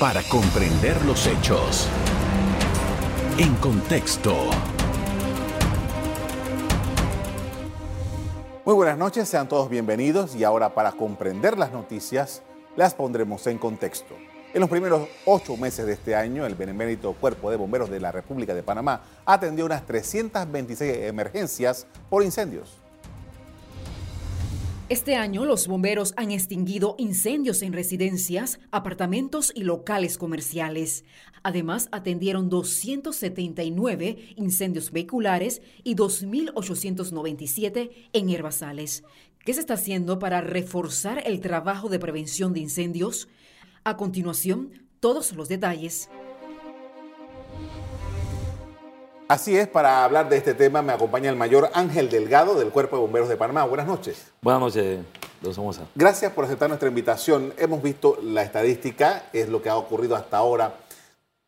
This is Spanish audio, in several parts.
para comprender los hechos. En contexto. Muy buenas noches, sean todos bienvenidos y ahora para comprender las noticias las pondremos en contexto. En los primeros ocho meses de este año, el Benemérito Cuerpo de Bomberos de la República de Panamá atendió unas 326 emergencias por incendios. Este año los bomberos han extinguido incendios en residencias, apartamentos y locales comerciales. Además, atendieron 279 incendios vehiculares y 2.897 en herbazales. ¿Qué se está haciendo para reforzar el trabajo de prevención de incendios? A continuación, todos los detalles. Así es, para hablar de este tema me acompaña el mayor Ángel Delgado del Cuerpo de Bomberos de Panamá. Buenas noches. Buenas noches, don Somoza. Gracias por aceptar nuestra invitación. Hemos visto la estadística, es lo que ha ocurrido hasta ahora.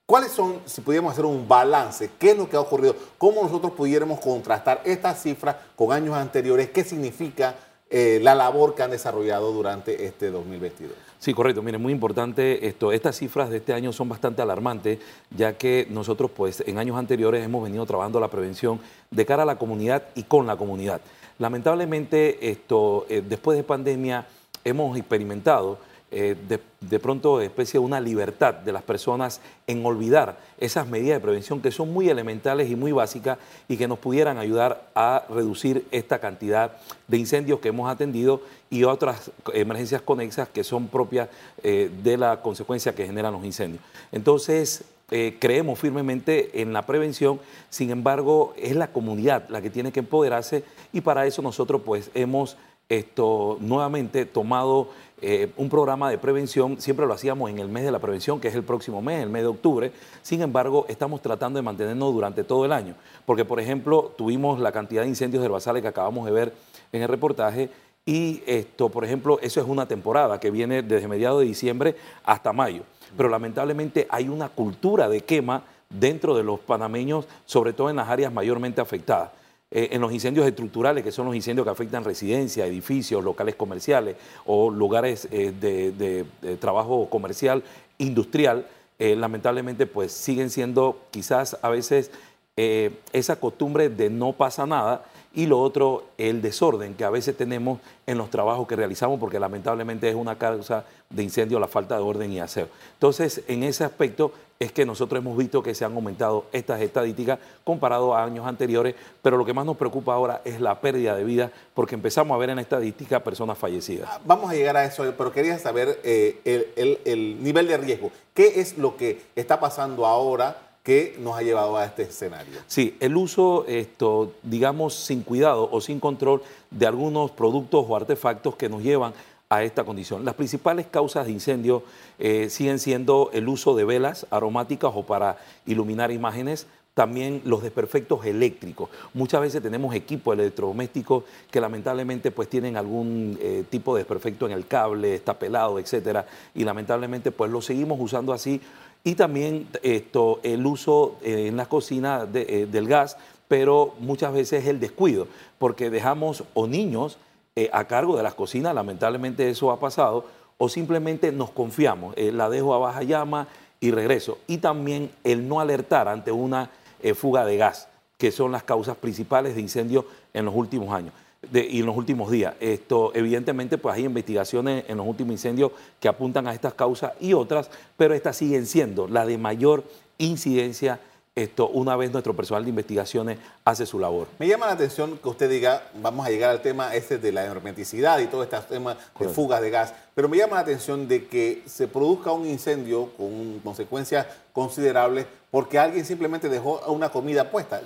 ¿Cuáles son, si pudiéramos hacer un balance, qué es lo que ha ocurrido? ¿Cómo nosotros pudiéramos contrastar estas cifras con años anteriores? ¿Qué significa eh, la labor que han desarrollado durante este 2022. Sí, correcto. Mire, muy importante esto. Estas cifras de este año son bastante alarmantes, ya que nosotros, pues, en años anteriores hemos venido trabajando la prevención de cara a la comunidad y con la comunidad. Lamentablemente, esto, eh, después de pandemia, hemos experimentado eh, de, pronto especie de una libertad de las personas en olvidar esas medidas de prevención que son muy elementales y muy básicas y que nos pudieran ayudar a reducir esta cantidad de incendios que hemos atendido y otras emergencias conexas que son propias eh, de la consecuencia que generan los incendios. Entonces, eh, creemos firmemente en la prevención, sin embargo, es la comunidad la que tiene que empoderarse y para eso nosotros pues hemos esto nuevamente tomado eh, un programa de prevención, siempre lo hacíamos en el mes de la prevención, que es el próximo mes, el mes de octubre, sin embargo, estamos tratando de mantenernos durante todo el año, porque por ejemplo, tuvimos la cantidad de incendios herbazales que acabamos de ver en el reportaje, y esto, por ejemplo, eso es una temporada que viene desde mediados de diciembre hasta mayo, pero lamentablemente hay una cultura de quema dentro de los panameños, sobre todo en las áreas mayormente afectadas. Eh, en los incendios estructurales, que son los incendios que afectan residencias, edificios, locales comerciales o lugares eh, de, trabajo comercial, industrial, eh, lamentablemente pues siguen siendo quizás a veces esa costumbre de no pasa nada y lo otro, el desorden que a veces tenemos en los trabajos que realizamos, porque lamentablemente es una causa de incendio la falta de orden y aseo. Entonces, en ese aspecto es que nosotros hemos visto que se han aumentado estas estadísticas comparado a años anteriores, pero lo que más nos preocupa ahora es la pérdida de vida, porque empezamos a ver en estadística personas fallecidas. Ah, vamos a llegar a eso, pero quería saber eh, el nivel de riesgo. ¿Qué es lo que está pasando ahora? Que nos ha llevado a este escenario. Sí, el uso, esto, digamos, sin cuidado o sin control de algunos productos o artefactos que nos llevan a esta condición. Las principales causas de incendio eh, siguen siendo el uso de velas aromáticas o para iluminar imágenes, también los desperfectos eléctricos. Muchas veces tenemos equipos electrodomésticos que lamentablemente pues tienen algún eh, tipo de desperfecto en el cable, está pelado, etcétera, y lamentablemente pues lo seguimos usando así y también esto, el uso eh, en la cocina eh, del gas, pero muchas veces el descuido, porque dejamos o niños eh, a cargo de las cocinas, lamentablemente eso ha pasado, o simplemente nos confiamos, la dejo a baja llama y regreso. Y también el no alertar ante una fuga de gas, que son las causas principales de incendios en los últimos años y en los últimos días. Esto, evidentemente, pues hay investigaciones en los últimos incendios que apuntan a estas causas y otras, pero estas siguen siendo la de mayor incidencia esto una vez nuestro personal de investigaciones hace su labor. Me llama la atención que usted diga, vamos a llegar al tema ese de la hermeticidad y todo este tema de fugas de gas, pero me llama la atención de que se produzca un incendio con consecuencias considerables porque alguien simplemente dejó una comida puesta.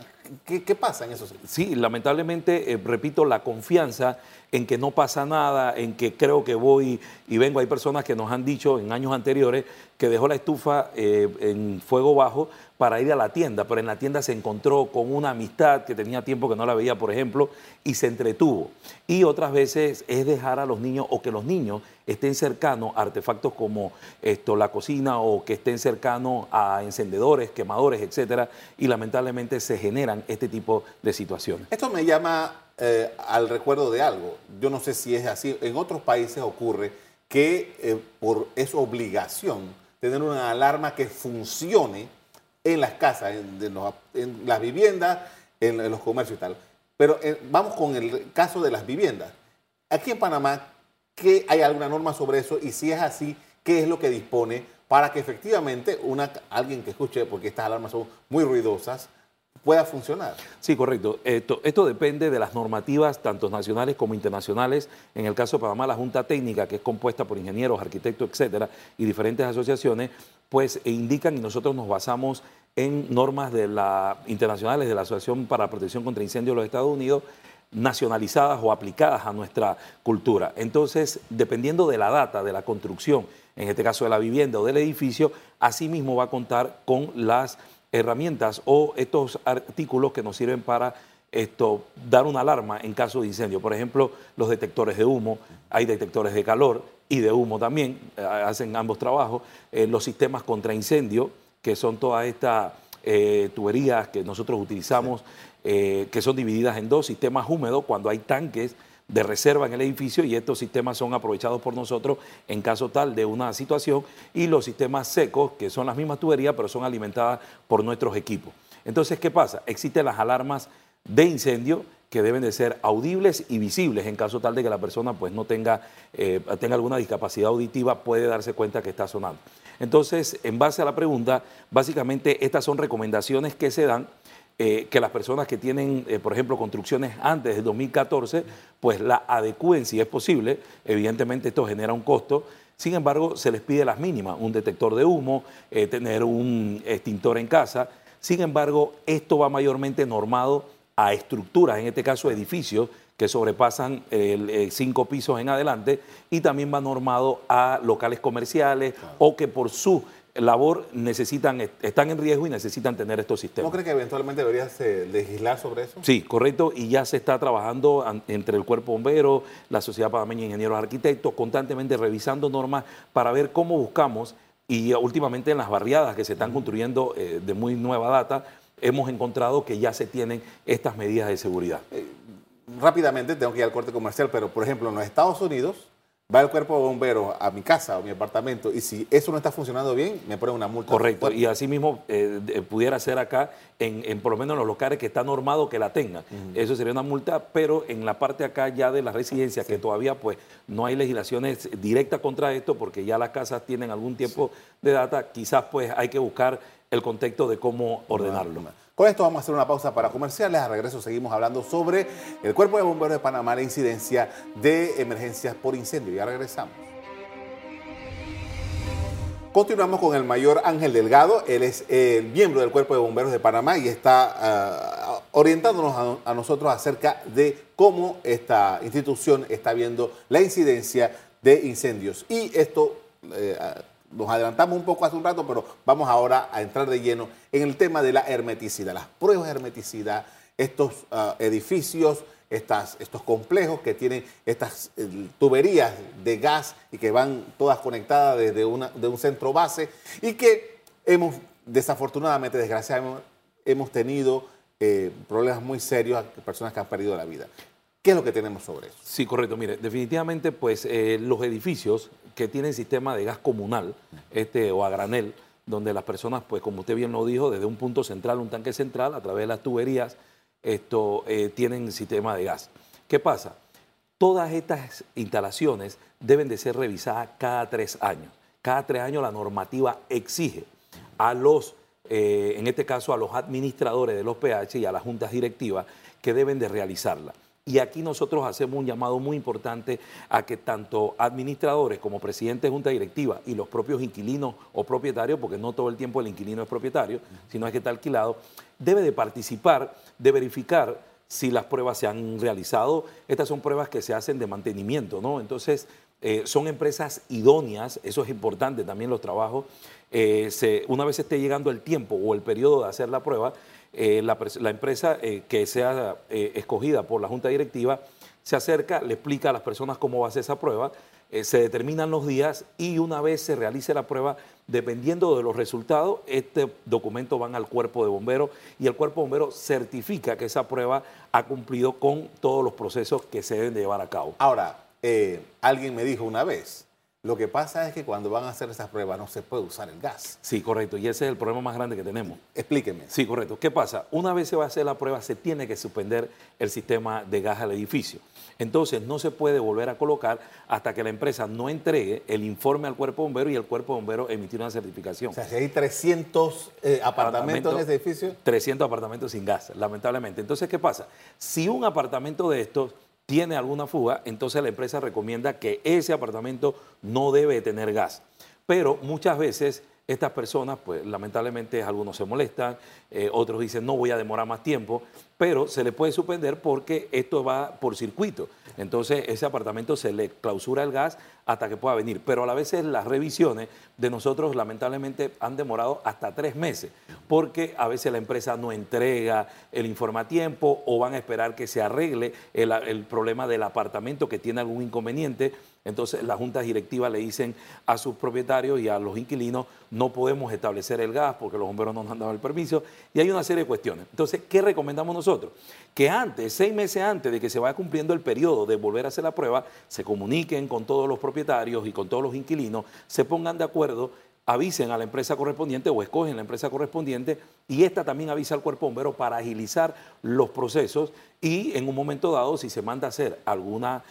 ¿Qué, pasa en eso? Sí, lamentablemente, eh, repito, la confianza en que no pasa nada, en que creo que voy y vengo. Hay personas que nos han dicho en años anteriores que dejó la estufa eh, en fuego bajo para ir a la tienda, pero en la tienda se encontró con una amistad que tenía tiempo que no la veía, por ejemplo, y se entretuvo. Y otras veces es dejar a los niños o que los niños estén cercanos a artefactos como esto, la cocina o que estén cercanos a encendedores, quemadores, etcétera, y lamentablemente se generan este tipo de situaciones. Esto me llama eh, al recuerdo de algo. Yo no sé si es así. En otros países ocurre que eh, por es obligación tener una alarma que funcione en las casas, en, las viviendas, en, los comercios y tal. Pero eh, vamos con el caso de las viviendas. Aquí en Panamá, ¿qué, ¿hay alguna norma sobre eso? Y si es así, ¿qué es lo que dispone para que efectivamente una, alguien que escuche, porque estas alarmas son muy ruidosas, pueda funcionar. Sí, correcto. Esto, esto, depende de las normativas, tanto nacionales como internacionales. En el caso de Panamá, la Junta Técnica, que es compuesta por ingenieros, arquitectos, etcétera, y diferentes asociaciones, pues indican y nosotros nos basamos en normas de la, internacionales de la Asociación para la Protección contra Incendios de los Estados Unidos, nacionalizadas o aplicadas a nuestra cultura. Entonces, dependiendo de la data de la construcción, en este caso de la vivienda o del edificio, asimismo va a contar con las herramientas o estos artículos que nos sirven para esto, dar una alarma en caso de incendio. Por ejemplo, los detectores de humo, hay detectores de calor y de humo también, eh, hacen ambos trabajos, eh, los sistemas contra incendio, que son todas estas eh, tuberías que nosotros utilizamos, que son divididas en dos, sistemas húmedos, cuando hay tanques de reserva en el edificio y estos sistemas son aprovechados por nosotros en caso tal de una situación y los sistemas secos, que son las mismas tuberías, pero son alimentadas por nuestros equipos. Entonces, ¿qué pasa? Existen las alarmas de incendio que deben de ser audibles y visibles en caso tal de que la persona pues no tenga, eh, tenga alguna discapacidad auditiva, puede darse cuenta que está sonando. Entonces, en base a la pregunta, básicamente estas son recomendaciones que se dan eh, que las personas que tienen, eh, por ejemplo, construcciones antes del 2014, pues la adecúen si es posible. Evidentemente esto genera un costo. Sin embargo, se les pide las mínimas, un detector de humo, tener un extintor en casa. Sin embargo, esto va mayormente normado a estructuras, en este caso edificios, que sobrepasan cinco pisos en adelante, y también va normado a locales comerciales o que por su labor necesitan, están en riesgo y necesitan tener estos sistemas. ¿No cree que eventualmente debería legislar sobre eso? Sí, correcto, y ya se está trabajando entre el Cuerpo Bombero, la Sociedad Panameña de Ingenieros Arquitectos, constantemente revisando normas para ver cómo buscamos, y últimamente en las barriadas que se están construyendo eh, de muy nueva data, hemos encontrado que ya se tienen estas medidas de seguridad. Eh, rápidamente, tengo que ir al corte comercial, pero por ejemplo, en los Estados Unidos, va el cuerpo de bomberos a mi casa o mi apartamento y si eso no está funcionando bien, me ponen una multa. Correcto, y así mismo eh, pudiera ser acá, en, por lo menos en los locales que está normado que la tengan. Eso sería una multa, pero en la parte acá ya de las residencias, que todavía pues no hay legislaciones directas contra esto, porque ya las casas tienen algún tiempo de data, quizás pues hay que buscar el contexto de cómo ordenarlo. Con esto vamos a hacer una pausa para comerciales. A regreso seguimos hablando sobre el Cuerpo de Bomberos de Panamá, la incidencia de emergencias por incendio. Ya regresamos. Continuamos con el mayor Ángel Delgado. Él es el miembro del Cuerpo de Bomberos de Panamá y está ah, orientándonos a, nosotros acerca de cómo esta institución está viendo la incidencia de incendios. Y esto eh, nos adelantamos un poco hace un rato, pero vamos ahora a entrar de lleno en el tema de la hermeticidad, las pruebas de hermeticidad, estos ah, edificios, estos complejos que tienen estas eh, tuberías de gas y que van todas conectadas desde un centro base y que hemos, desafortunadamente, desgraciadamente, hemos tenido eh, problemas muy serios, personas que han perdido la vida. ¿Qué es lo que tenemos sobre eso? Sí, correcto. Mire, definitivamente, pues eh, los edificios que tienen sistema de gas comunal este, o a granel, donde las personas, pues como usted bien lo dijo, desde un punto central, un tanque central, a través de las tuberías, esto, eh, tienen sistema de gas. ¿Qué pasa? Todas estas instalaciones deben de ser revisadas cada tres años. Cada tres años la normativa exige a los, eh, en este caso a los administradores de los PH y a las juntas directivas que deben de realizarla. Y aquí nosotros hacemos un llamado muy importante a que tanto administradores como presidentes de junta directiva y los propios inquilinos o propietarios, porque no todo el tiempo el inquilino es propietario, sino es que está alquilado, debe de participar, de verificar si las pruebas se han realizado. Estas son pruebas que se hacen de mantenimiento, ¿no? Entonces, eh, son empresas idóneas, eso es importante también los trabajos. Eh, una vez esté llegando el tiempo o el periodo de hacer la prueba, eh, la, empresa eh, que sea eh, escogida por la Junta Directiva se acerca, le explica a las personas cómo va a ser esa prueba, se determinan los días y una vez se realice la prueba, dependiendo de los resultados, este documento van al cuerpo de bomberos y el cuerpo de bomberos certifica que esa prueba ha cumplido con todos los procesos que se deben de llevar a cabo. Ahora, alguien me dijo una vez, Lo que pasa es que cuando van a hacer esas pruebas no se puede usar el gas. Sí, correcto. Y ese es el problema más grande que tenemos. Explíqueme. Sí, correcto. ¿Qué pasa? Una vez se va a hacer la prueba, se tiene que suspender el sistema de gas al edificio. Entonces, no se puede volver a colocar hasta que la empresa no entregue el informe al cuerpo bombero y el cuerpo bombero emitir una certificación. O sea, si hay 300 eh, apartamentos en ese edificio. 300 apartamentos sin gas, lamentablemente. Entonces, ¿qué pasa? Si un apartamento de estos tiene alguna fuga, entonces la empresa recomienda que ese apartamento no debe tener gas. Pero muchas veces estas personas, pues lamentablemente algunos se molestan, eh, otros dicen no voy a demorar más tiempo, pero se le puede suspender porque esto va por circuito. Entonces ese apartamento se le clausura el gas hasta que pueda venir. Pero a la vez las revisiones de nosotros lamentablemente han demorado hasta tres meses, porque a veces la empresa no entrega el informe a tiempo o van a esperar que se arregle el, el problema del apartamento que tiene algún inconveniente entonces las juntas directivas le dicen a sus propietarios y a los inquilinos, no podemos establecer el gas porque los bomberos no nos han dado el permiso y hay una serie de cuestiones. Entonces, ¿qué recomendamos nosotros? Que antes, seis meses antes de que se vaya cumpliendo el periodo de volver a hacer la prueba, se comuniquen con todos los propietarios y con todos los inquilinos, se pongan de acuerdo avisen a la empresa correspondiente o escogen la empresa correspondiente y esta también avisa al cuerpo bombero para agilizar los procesos y en un momento dado si se manda a hacer alguna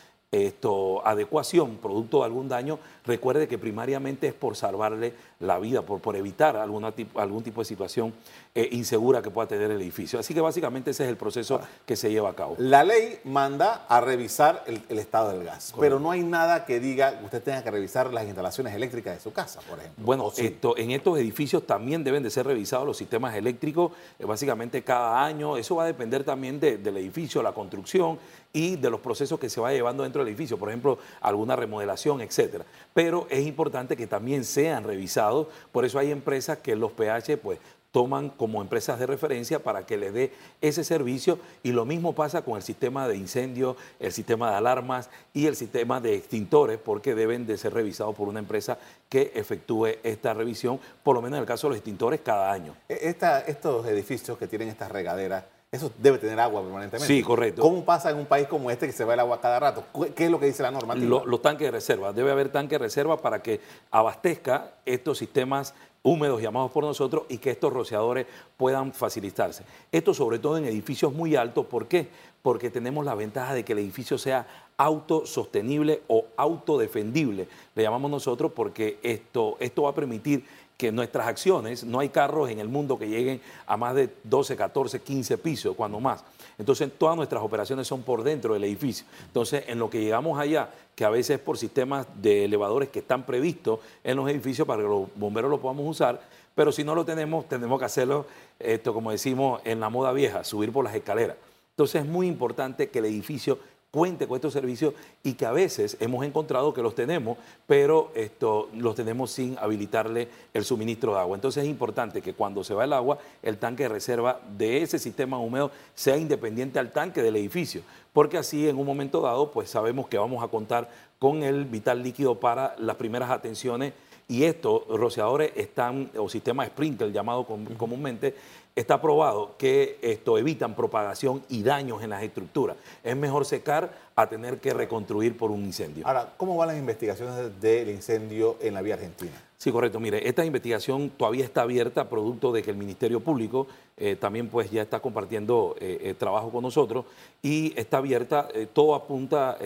esto, adecuación, producto de algún daño, recuerde que primariamente es por salvarle la vida, por, por evitar alguna algún tipo de situación eh, insegura que pueda tener el edificio. Así que básicamente ese es el proceso que se lleva a cabo. La ley manda a revisar el, estado del gas, pero no hay nada que diga que usted tenga que revisar las instalaciones eléctricas de su casa, por ejemplo. Bueno, esto, en estos edificios también deben de ser revisados los sistemas eléctricos, eh, básicamente cada año. Eso va a depender también del edificio, la construcción y de los procesos que se va llevando dentro del edificio, por ejemplo, alguna remodelación, etcétera. Pero es importante que también sean revisados, por eso hay empresas que los pH pues toman como empresas de referencia para que le dé ese servicio y lo mismo pasa con el sistema de incendio, el sistema de alarmas y el sistema de extintores porque deben de ser revisados por una empresa que efectúe esta revisión, por lo menos en el caso de los extintores cada año. E, estos edificios que tienen estas regaderas, eso debe tener agua permanentemente. Sí, correcto. ¿Cómo pasa en un país como este que se va el agua cada rato? ¿Qué es lo que dice la normativa? los tanques de reserva. Debe haber tanques de reserva para que abastezca estos sistemas húmedos llamados por nosotros y que estos rociadores puedan facilitarse. Esto sobre todo en edificios muy altos. ¿Por qué? Porque tenemos la ventaja de que el edificio sea autosostenible o autodefendible. Le llamamos nosotros porque esto, esto va a permitir que nuestras acciones, no hay carros en el mundo que lleguen a más de 12, 14, 15 pisos, cuando más. Entonces, todas nuestras operaciones son por dentro del edificio. Entonces, en lo que llegamos allá, que a veces es por sistemas de elevadores que están previstos en los edificios para que los bomberos lo podamos usar, pero si no lo tenemos, tenemos que hacerlo, esto como decimos en la moda vieja, subir por las escaleras. Entonces, es muy importante que el edificio cuente con estos servicios y que a veces hemos encontrado que los tenemos, pero esto, los tenemos sin habilitarle el suministro de agua. Entonces es importante que cuando se va el agua, el tanque de reserva de ese sistema húmedo sea independiente al tanque del edificio, porque así en un momento dado pues sabemos que vamos a contar con el vital líquido para las primeras atenciones y estos rociadores están, o sistema sprinkler llamado comúnmente, está probado que esto evitan propagación y daños en las estructuras. Es mejor secar a tener que reconstruir por un incendio. Ahora, ¿cómo van las investigaciones del incendio en la vía argentina? Sí, correcto. Mire, esta investigación todavía está abierta, producto de que el Ministerio Público eh, también pues ya está compartiendo eh, eh, trabajo con nosotros y está abierta. todo apunta,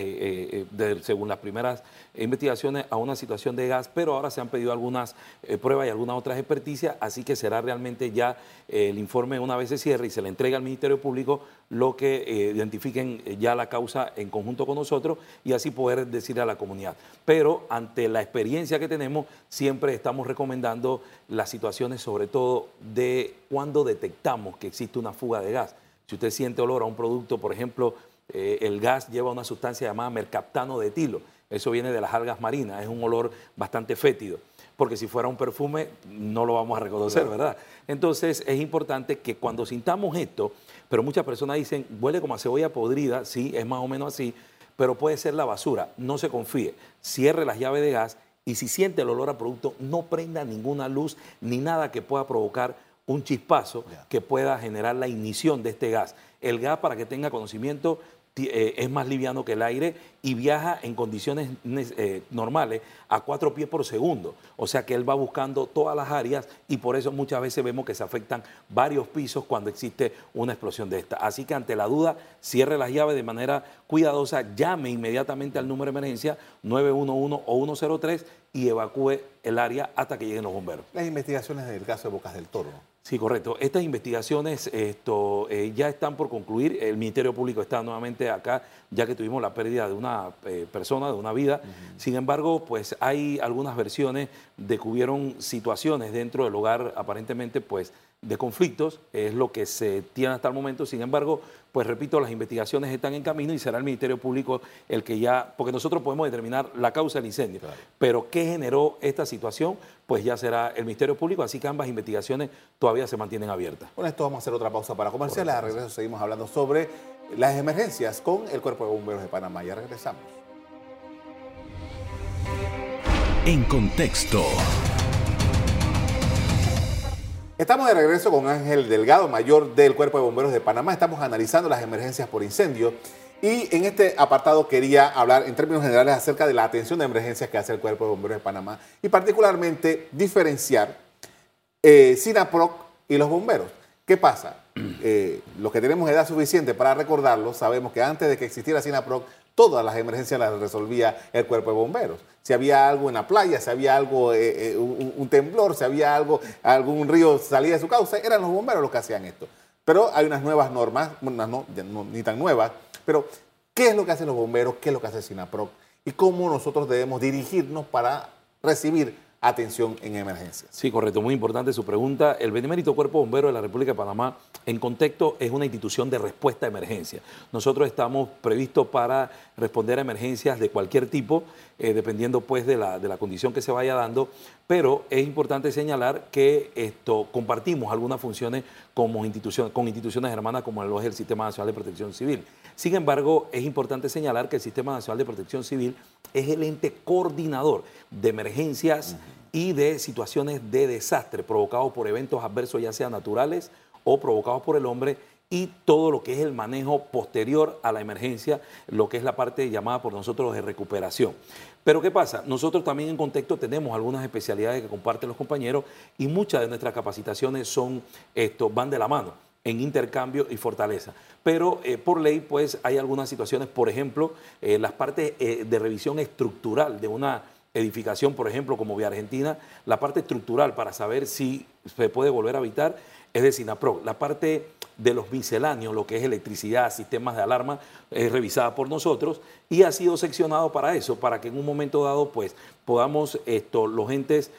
según las primeras investigaciones, a una situación de gas, pero ahora se han pedido algunas pruebas y algunas otras experticias, así que será realmente ya el informe una vez se cierre y se le entrega al Ministerio Público lo que identifiquen ya la causa en conjunto con nosotros y así poder decirle a la comunidad. Pero ante la experiencia que tenemos, siempre estamos recomendando las situaciones, sobre todo de cuando detectamos que existe una fuga de gas. Si usted siente olor a un producto, por ejemplo, eh, el gas lleva una sustancia llamada mercaptano de etilo. Eso viene de las algas marinas, es un olor bastante fétido, porque si fuera un perfume no lo vamos a reconocer, ¿verdad? Entonces es importante que cuando sintamos esto, pero muchas personas dicen, huele como a cebolla podrida, sí, es más o menos así, pero puede ser la basura, no se confíe, cierre las llaves de gas y si siente el olor a producto, no prenda ninguna luz ni nada que pueda provocar un chispazo que pueda generar la ignición de este gas. El gas, para que tenga conocimiento, eh, es más liviano que el aire y viaja en condiciones eh, normales a cuatro pies por segundo. O sea que él va buscando todas las áreas y por eso muchas veces vemos que se afectan varios pisos cuando existe una explosión de esta. Así que ante la duda, cierre las llaves de manera cuidadosa, llame inmediatamente al número de emergencia 911 o 103 y evacúe el área hasta que lleguen los bomberos. Las investigaciones del caso de Bocas del Toro. Sí, correcto. Estas investigaciones esto, eh, ya están por concluir. El Ministerio Público está nuevamente acá, ya que tuvimos la pérdida de una eh, persona, de una vida. Sin embargo, pues hay algunas versiones de que hubieron situaciones dentro del hogar, aparentemente, pues de conflictos, es lo que se tiene hasta el momento. Sin embargo, pues repito, las investigaciones están en camino y será el Ministerio Público el que ya, porque nosotros podemos determinar la causa del incendio, pero qué generó esta situación, pues ya será el Ministerio Público, así que ambas investigaciones todavía se mantienen abiertas. Con esto vamos a hacer otra pausa para comerciales, a regreso seguimos hablando sobre las emergencias con el Cuerpo de Bomberos de Panamá. Ya regresamos. En contexto. Estamos de regreso con Ángel Delgado, mayor del Cuerpo de Bomberos de Panamá. Estamos analizando las emergencias por incendio y en este apartado quería hablar en términos generales acerca de la atención de emergencias que hace el Cuerpo de Bomberos de Panamá y particularmente diferenciar eh, SINAPROC y los bomberos. ¿Qué pasa? Eh, los que tenemos edad suficiente para recordarlo, sabemos que antes de que existiera SINAPROC, todas las emergencias las resolvía el cuerpo de bomberos. Si había algo en la playa, si había algo, eh, eh, un, temblor, si había algo, algún río salía de su causa, eran los bomberos los que hacían esto. Pero hay unas nuevas normas, no, ni tan nuevas, pero ¿qué es lo que hacen los bomberos? ¿Qué es lo que hace SINAPROC? Y cómo nosotros debemos dirigirnos para recibir atención en emergencias. Sí, correcto, muy importante su pregunta. El Benemérito Cuerpo Bombero de la República de Panamá, en contexto, es una institución de respuesta a emergencia. Nosotros estamos previstos para responder a emergencias de cualquier tipo, eh, dependiendo pues de la, de la condición que se vaya dando, pero es importante señalar que esto compartimos algunas funciones como institución, con instituciones hermanas como el Sistema Nacional de Protección Civil. Sin embargo, es importante señalar que el Sistema Nacional de Protección Civil es el ente coordinador de emergencias y de situaciones de desastre provocados por eventos adversos, ya sean naturales o provocados por el hombre, y todo lo que es el manejo posterior a la emergencia, lo que es la parte llamada por nosotros de recuperación. Pero ¿qué pasa? Nosotros también en contexto tenemos algunas especialidades que comparten los compañeros y muchas de nuestras capacitaciones son esto, van de la mano en intercambio y fortaleza. Pero eh, por ley, pues hay algunas situaciones, por ejemplo, eh, las partes eh, de revisión estructural de una edificación, por ejemplo, como Vía Argentina, la parte estructural para saber si se puede volver a habitar es de SINAPRO. La parte de los misceláneos, lo que es electricidad, sistemas de alarma, es revisada por nosotros y ha sido seccionado para eso, para que en un momento dado pues podamos esto, los entes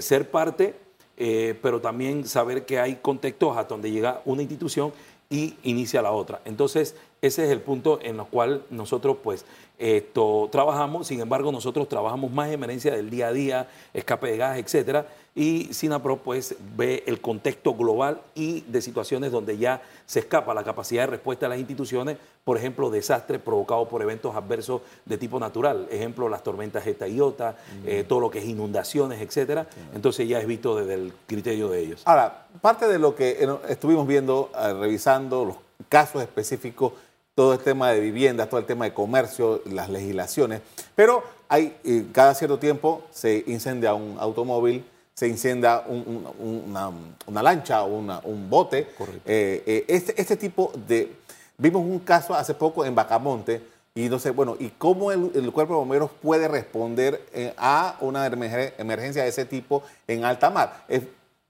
ser parte, eh, pero también saber que hay contextos hasta donde llega una institución y inicia la otra. Entonces, ese es el punto en el cual nosotros pues esto, trabajamos, sin embargo nosotros trabajamos más en emergencia del día a día, escape de gas, etcétera, y SINAPRO pues ve el contexto global y de situaciones donde ya se escapa la capacidad de respuesta de las instituciones, por ejemplo, desastres provocados por eventos adversos de tipo natural, ejemplo, las tormentas Eta y Iota, eh, todo lo que es inundaciones, etcétera. Entonces ya es visto desde el criterio de ellos. Ahora, parte de lo que estuvimos viendo, eh, revisando los casos específicos todo el tema de viviendas, todo el tema de comercio, las legislaciones, pero hay, eh, cada cierto tiempo se incendia un automóvil, se incendia una, lancha o un bote. Eh, eh, este, este tipo de... Vimos un caso hace poco en Bacamonte, y no sé, bueno, ¿y cómo el, Cuerpo de Bomberos puede responder a una emergencia de ese tipo en alta mar?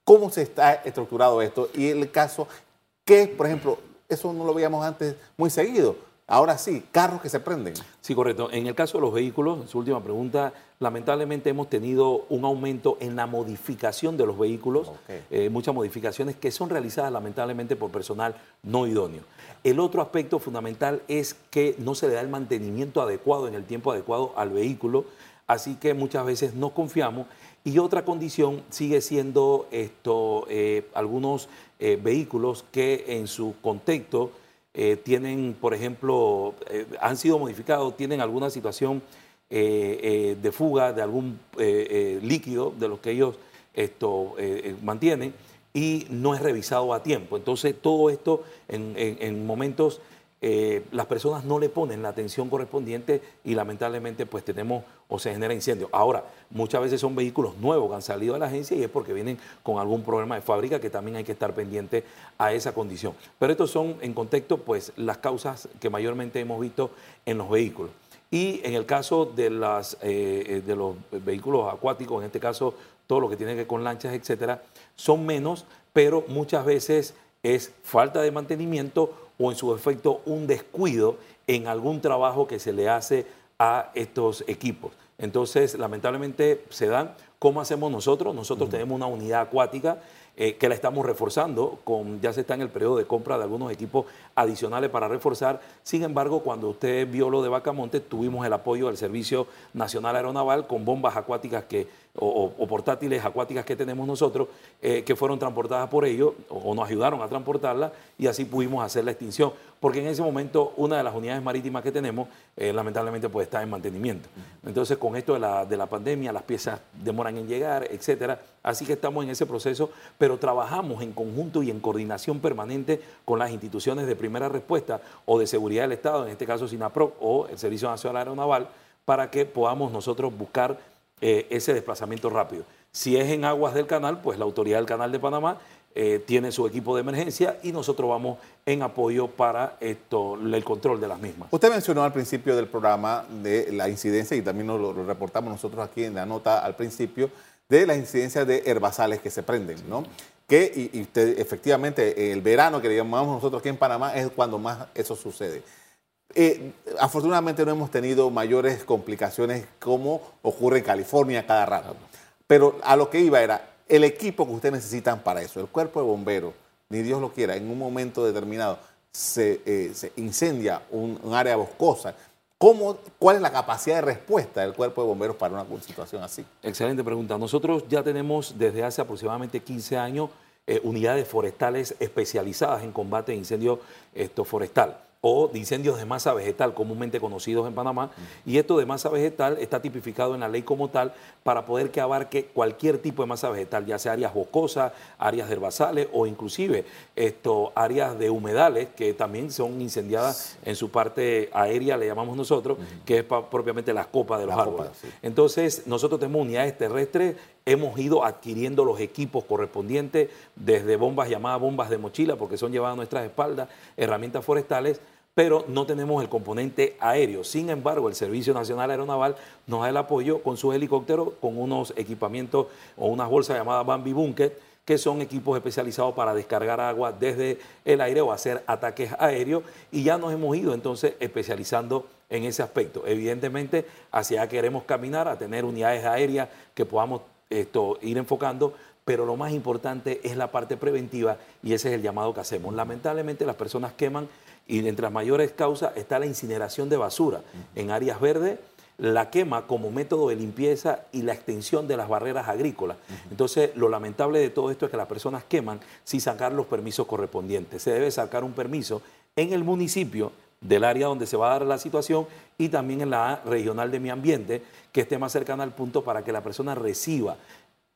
¿Cómo se está estructurado esto? Y el caso, ¿qué, por ejemplo, eso no lo veíamos antes muy seguido. Ahora sí, carros que se prenden. Sí, correcto. En el caso de los vehículos, en su última pregunta, lamentablemente hemos tenido un aumento en la modificación de los vehículos, eh, muchas modificaciones que son realizadas lamentablemente por personal no idóneo. El otro aspecto fundamental es que no se le da el mantenimiento adecuado en el tiempo adecuado al vehículo, así que muchas veces no confiamos. Y otra condición sigue siendo esto, eh, algunos eh, vehículos que en su contexto eh, tienen, por ejemplo, han sido modificados, tienen alguna situación de fuga de algún líquido de los que ellos esto, mantienen y no es revisado a tiempo. Entonces, todo esto en, momentos eh, las personas no le ponen la atención correspondiente y lamentablemente pues tenemos o se genera incendio. Ahora, muchas veces son vehículos nuevos que han salido de la agencia y es porque vienen con algún problema de fábrica que también hay que estar pendiente a esa condición. Pero estos son en contexto pues las causas que mayormente hemos visto en los vehículos. Y en el caso de, las, eh, eh, de los vehículos acuáticos, en este caso todo lo que tiene que ver con lanchas, etcétera, son menos, pero muchas veces es falta de mantenimiento o en su efecto un descuido en algún trabajo que se le hace a estos equipos. Entonces, lamentablemente se dan. ¿Cómo hacemos nosotros? Nosotros tenemos una unidad acuática eh, que la estamos reforzando, con, ya se está en el periodo de compra de algunos equipos adicionales para reforzar. Sin embargo, cuando usted vio lo de Bacamonte, tuvimos el apoyo del Servicio Nacional Aeronaval con bombas acuáticas que, o, portátiles acuáticas que tenemos nosotros, eh, que fueron transportadas por ellos o, nos ayudaron a transportarlas y así pudimos hacer la extinción. Porque en ese momento una de las unidades marítimas que tenemos, eh, lamentablemente, pues está en mantenimiento. Entonces, con esto de la, de la pandemia, las piezas demoran en llegar, etcétera. Así que estamos en ese proceso pero trabajamos en conjunto y en coordinación permanente con las instituciones de primera respuesta o de seguridad del Estado, en este caso SINAPRO o el Servicio Nacional Aeronaval, para que podamos nosotros buscar eh, ese desplazamiento rápido. Si es en aguas del canal, pues la autoridad del canal de Panamá eh, tiene su equipo de emergencia y nosotros vamos en apoyo para esto, el control de las mismas. Usted mencionó al principio del programa de la incidencia y también nos lo reportamos nosotros aquí en la nota al principio de las incidencias de herbazales que se prenden, ¿no? Que y, efectivamente el verano que le llamamos nosotros aquí en Panamá es cuando más eso sucede. Eh, afortunadamente no hemos tenido mayores complicaciones como ocurre en California cada rato. Pero a lo que iba era el equipo que ustedes necesitan para eso, el cuerpo de bomberos, ni Dios lo quiera, en un momento determinado se, eh, incendia un área boscosa ¿Cómo, ¿Cuál es la capacidad de respuesta del cuerpo de bomberos para una situación así? Excelente pregunta. Nosotros ya tenemos desde hace aproximadamente 15 años eh, unidades forestales especializadas en combate de incendio esto, forestal o de incendios de masa vegetal, comúnmente conocidos en Panamá. Y esto de masa vegetal está tipificado en la ley como tal para poder que abarque cualquier tipo de masa vegetal, ya sea áreas boscosas, áreas herbazales o inclusive esto, áreas de humedales que también son incendiadas en su parte aérea, le llamamos nosotros, que es propiamente las copas de los árboles. Entonces, nosotros tenemos unidades terrestres hemos ido adquiriendo los equipos correspondientes, desde bombas llamadas bombas de mochila, porque son llevadas a nuestras espaldas, herramientas forestales, pero no tenemos el componente aéreo. Sin embargo, el Servicio Nacional Aeronaval nos da el apoyo con sus helicópteros, con unos equipamientos o unas bolsas llamadas Bambi Bunker, que son equipos especializados para descargar agua desde el aire o hacer ataques aéreos. Y ya nos hemos ido entonces especializando en ese aspecto. Evidentemente, hacia allá queremos caminar, a tener unidades aéreas que podamos esto, ir enfocando, pero lo más importante es la parte preventiva y ese es el llamado que hacemos. Lamentablemente las personas queman y entre las mayores causas está la incineración de basura en áreas verdes, la quema como método de limpieza y la extensión de las barreras agrícolas. Entonces, lo lamentable de todo esto es que las personas queman sin sacar los permisos correspondientes. Se debe sacar un permiso en el municipio del área donde se va a dar la situación y también en la regional de mi ambiente, que esté más cercana al punto para que la persona reciba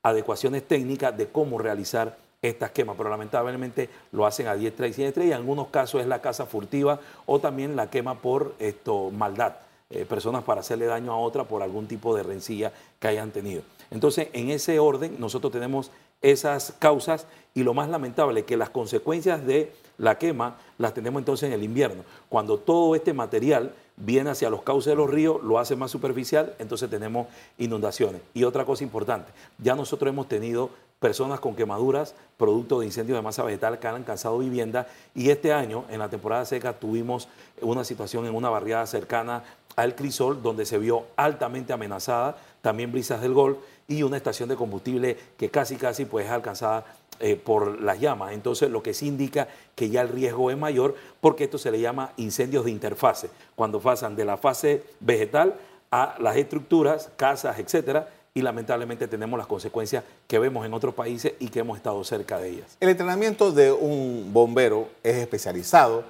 adecuaciones técnicas de cómo realizar estas quemas, pero lamentablemente lo hacen a diestra y siniestra y en algunos casos es la casa furtiva o también la quema por esto, maldad, eh, personas para hacerle daño a otra por algún tipo de rencilla que hayan tenido. Entonces, en ese orden, nosotros tenemos esas causas y lo más lamentable que las consecuencias de la quema las tenemos entonces en el invierno, cuando todo este material viene hacia los cauces de los ríos, lo hace más superficial, entonces tenemos inundaciones. Y otra cosa importante, ya nosotros hemos tenido personas con quemaduras producto de incendios de masa vegetal que han alcanzado vivienda y este año en la temporada seca tuvimos una situación en una barriada cercana al Crisol donde se vio altamente amenazada, también brisas del Gol y una estación de combustible que casi casi pues es alcanzada eh, por las llamas. Entonces, lo que sí indica que ya el riesgo es mayor porque esto se le llama incendios de interfase, cuando pasan de la fase vegetal a las estructuras, casas, etcétera, y lamentablemente tenemos las consecuencias que vemos en otros países y que hemos estado cerca de ellas. El entrenamiento de un bombero es especializado,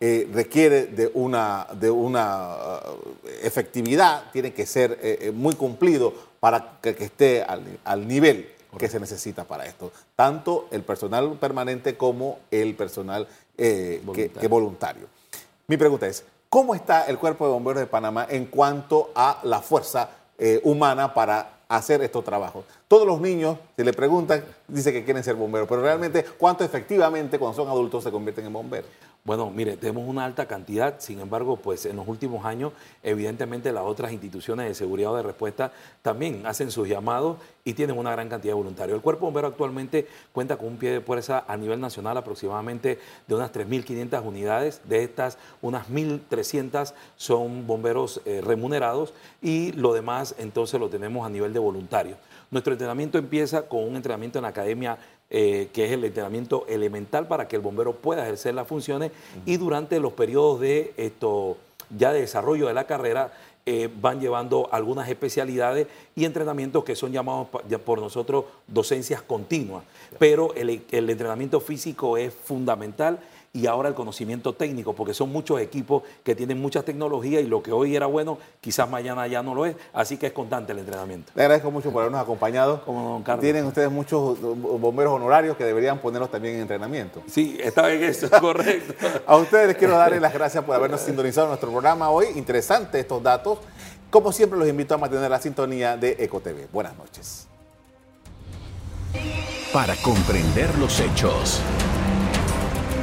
eh, requiere de una, de una uh, efectividad, tiene que ser eh, muy cumplido para que, esté al, al nivel que se necesita para esto. Tanto el personal permanente como el personal eh, voluntario. Que, voluntario. Mi pregunta es, ¿cómo está el Cuerpo de Bomberos de Panamá en cuanto a la fuerza eh, humana para hacer estos trabajos? Todos los niños, si le preguntan, dicen que quieren ser bomberos, pero realmente, ¿cuánto efectivamente cuando son adultos se convierten en bomberos? Bueno, mire, tenemos una alta cantidad, sin embargo, pues en los últimos años, evidentemente las otras instituciones de seguridad o de respuesta también hacen sus llamados y tienen una gran cantidad de voluntarios. El Cuerpo Bombero actualmente cuenta con un pie de fuerza a nivel nacional aproximadamente de unas 3.500 unidades, de estas unas 1.300 son bomberos eh, remunerados y lo demás entonces lo tenemos a nivel de voluntarios. Nuestro entrenamiento empieza con un entrenamiento en la academia eh, que es el entrenamiento elemental para que el bombero pueda ejercer las funciones. Y durante los periodos de esto ya de desarrollo de la carrera eh, van llevando algunas especialidades y entrenamientos que son llamados por nosotros docencias continuas. Pero el, el entrenamiento físico es fundamental y ahora el conocimiento técnico, porque son muchos equipos que tienen muchas tecnologías y lo que hoy era bueno, quizás mañana ya no lo es, así que es constante el entrenamiento. Le agradezco mucho por habernos acompañado. Como don Carlos. Tienen ustedes muchos bomberos honorarios que deberían ponerlos también en entrenamiento. Sí, está bien eso, correcto. A ustedes les quiero darles las gracias por habernos sintonizado en nuestro programa hoy. Interesante estos datos. Como siempre, los invito a mantener la sintonía de EcoTV. Buenas noches. Para comprender los hechos.